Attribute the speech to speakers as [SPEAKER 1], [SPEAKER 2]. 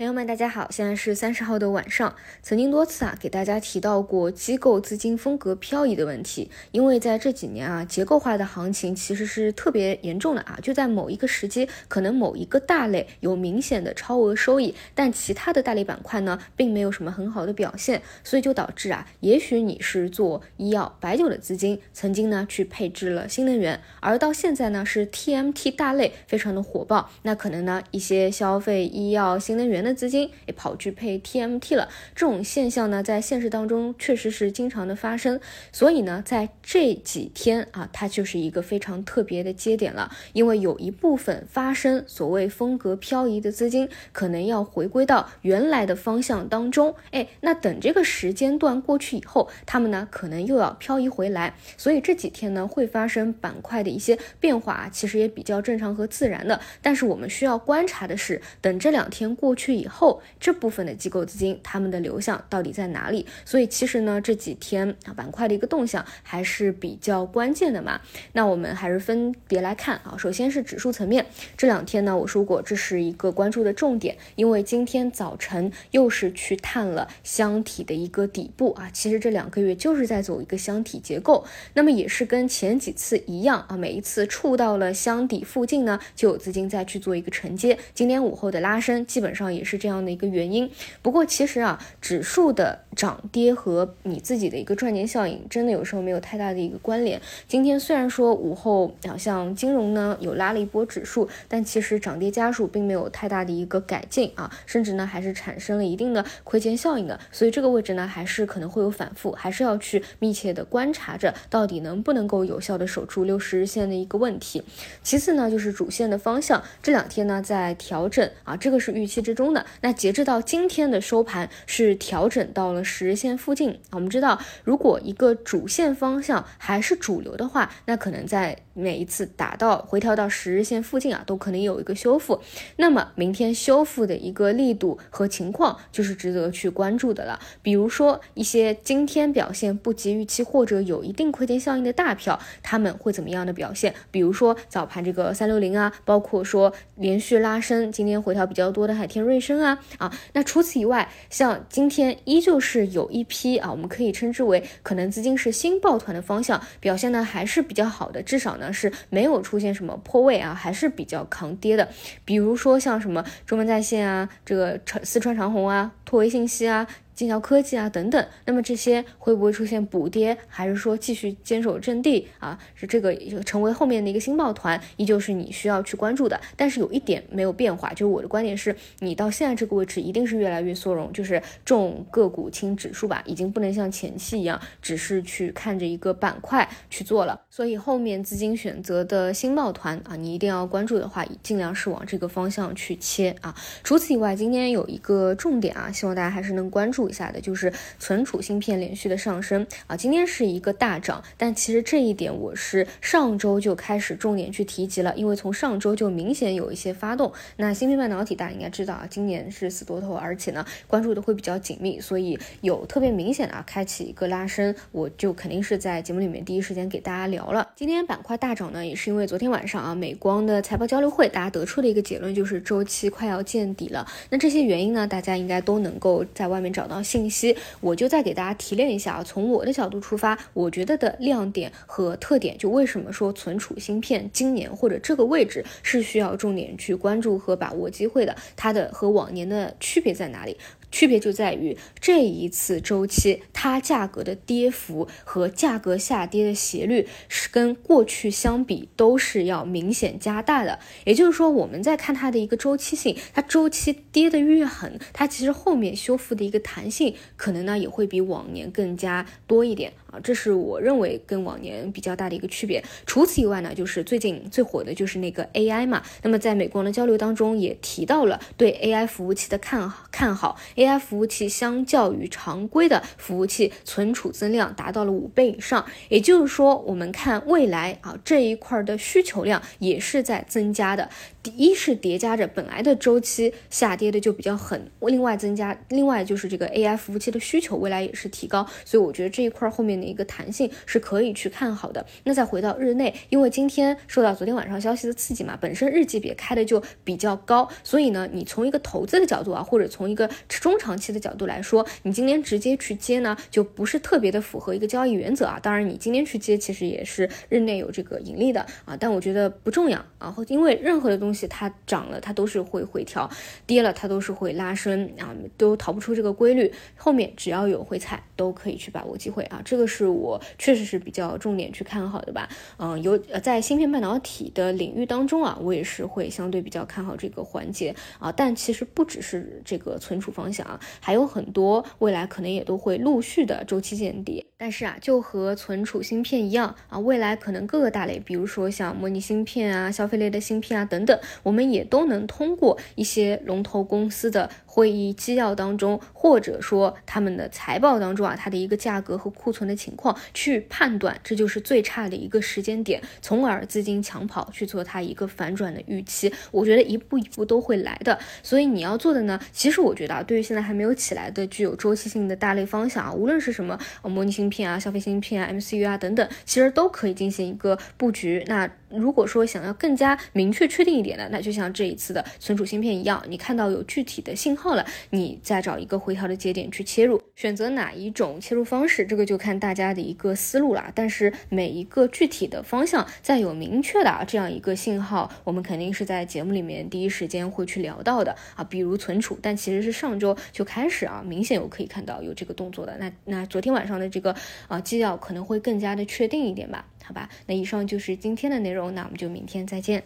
[SPEAKER 1] 朋友们，大家好，现在是三十号的晚上。曾经多次啊给大家提到过机构资金风格漂移的问题，因为在这几年啊结构化的行情其实是特别严重的啊，就在某一个时机，可能某一个大类有明显的超额收益，但其他的大类板块呢并没有什么很好的表现，所以就导致啊，也许你是做医药、白酒的资金，曾经呢去配置了新能源，而到现在呢是 TMT 大类非常的火爆，那可能呢一些消费、医药、新能源的。资金也跑去配 TMT 了，这种现象呢，在现实当中确实是经常的发生。所以呢，在这几天啊，它就是一个非常特别的节点了，因为有一部分发生所谓风格漂移的资金，可能要回归到原来的方向当中。哎，那等这个时间段过去以后，他们呢可能又要漂移回来。所以这几天呢，会发生板块的一些变化，其实也比较正常和自然的。但是我们需要观察的是，等这两天过去。以后这部分的机构资金，他们的流向到底在哪里？所以其实呢，这几天啊板块的一个动向还是比较关键的嘛。那我们还是分别来看啊。首先是指数层面，这两天呢，我说过这是一个关注的重点，因为今天早晨又是去探了箱体的一个底部啊。其实这两个月就是在走一个箱体结构，那么也是跟前几次一样啊，每一次触到了箱底附近呢，就有资金再去做一个承接。今天午后的拉升基本上也也。是这样的一个原因，不过其实啊，指数的涨跌和你自己的一个赚钱效应，真的有时候没有太大的一个关联。今天虽然说午后好像金融呢有拉了一波指数，但其实涨跌家数并没有太大的一个改进啊，甚至呢还是产生了一定的亏钱效应的。所以这个位置呢还是可能会有反复，还是要去密切的观察着，到底能不能够有效的守住六十日线的一个问题。其次呢就是主线的方向，这两天呢在调整啊，这个是预期之中那截至到今天的收盘是调整到了十日线附近。我们知道，如果一个主线方向还是主流的话，那可能在每一次打到回调到十日线附近啊，都可能有一个修复。那么明天修复的一个力度和情况就是值得去关注的了。比如说一些今天表现不及预期或者有一定亏钱效应的大票，他们会怎么样的表现？比如说早盘这个三六零啊，包括说连续拉升，今天回调比较多的海天瑞生。啊啊，那除此以外，像今天依旧是有一批啊，我们可以称之为可能资金是新抱团的方向表现呢还是比较好的，至少呢是没有出现什么破位啊，还是比较抗跌的。比如说像什么中文在线啊，这个长四川长虹啊，拓维信息啊。金桥科技啊等等，那么这些会不会出现补跌，还是说继续坚守阵地啊？是这个成为后面的一个新抱团，依旧是你需要去关注的。但是有一点没有变化，就是我的观点是，你到现在这个位置一定是越来越缩容，就是重个股轻指数吧，已经不能像前期一样，只是去看着一个板块去做了。所以后面资金选择的新抱团啊，你一定要关注的话，尽量是往这个方向去切啊。除此以外，今天有一个重点啊，希望大家还是能关注。一下的就是存储芯片连续的上升啊，今天是一个大涨，但其实这一点我是上周就开始重点去提及了，因为从上周就明显有一些发动。那芯片半导体大家应该知道啊，今年是死多头，而且呢关注的会比较紧密，所以有特别明显的啊开启一个拉升，我就肯定是在节目里面第一时间给大家聊了。今天板块大涨呢，也是因为昨天晚上啊美光的财报交流会，大家得出的一个结论就是周期快要见底了。那这些原因呢，大家应该都能够在外面找到。信息，我就再给大家提炼一下啊。从我的角度出发，我觉得的亮点和特点，就为什么说存储芯片今年或者这个位置是需要重点去关注和把握机会的，它的和往年的区别在哪里？区别就在于这一次周期，它价格的跌幅和价格下跌的斜率是跟过去相比都是要明显加大的。也就是说，我们在看它的一个周期性，它周期跌得越狠，它其实后面修复的一个弹性可能呢也会比往年更加多一点啊。这是我认为跟往年比较大的一个区别。除此以外呢，就是最近最火的就是那个 AI 嘛。那么在美国的交流当中也提到了对 AI 服务器的看看好。AI 服务器相较于常规的服务器存储增量达到了五倍以上，也就是说，我们看未来啊这一块的需求量也是在增加的。第一是叠加着本来的周期下跌的就比较狠，另外增加，另外就是这个 AI 服务器的需求未来也是提高，所以我觉得这一块后面的一个弹性是可以去看好的。那再回到日内，因为今天受到昨天晚上消息的刺激嘛，本身日级别开的就比较高，所以呢，你从一个投资的角度啊，或者从一个中长期的角度来说，你今天直接去接呢，就不是特别的符合一个交易原则啊。当然，你今天去接其实也是日内有这个盈利的啊，但我觉得不重要啊，因为任何的。东西它涨了，它都是会回调；跌了，它都是会拉升啊，都逃不出这个规律。后面只要有回踩，都可以去把握机会啊。这个是我确实是比较重点去看好的吧。嗯，有在芯片半导体的领域当中啊，我也是会相对比较看好这个环节啊。但其实不只是这个存储方向啊，还有很多未来可能也都会陆续的周期见底。但是啊，就和存储芯片一样啊，未来可能各个大类，比如说像模拟芯片啊、消费类的芯片啊等等，我们也都能通过一些龙头公司的。会议纪要当中，或者说他们的财报当中啊，它的一个价格和库存的情况去判断，这就是最差的一个时间点，从而资金抢跑去做它一个反转的预期。我觉得一步一步都会来的，所以你要做的呢，其实我觉得啊，对于现在还没有起来的具有周期性的大类方向啊，无论是什么模拟芯片啊、消费芯片啊、MCU 啊等等，其实都可以进行一个布局。那如果说想要更加明确确定一点的，那就像这一次的存储芯片一样，你看到有具体的信号了，你再找一个回调的节点去切入，选择哪一种切入方式，这个就看大家的一个思路了。但是每一个具体的方向，在有明确的啊这样一个信号，我们肯定是在节目里面第一时间会去聊到的啊。比如存储，但其实是上周就开始啊，明显有可以看到有这个动作的。那那昨天晚上的这个啊基调可能会更加的确定一点吧。好吧，那以上就是今天的内容，那我们就明天再见。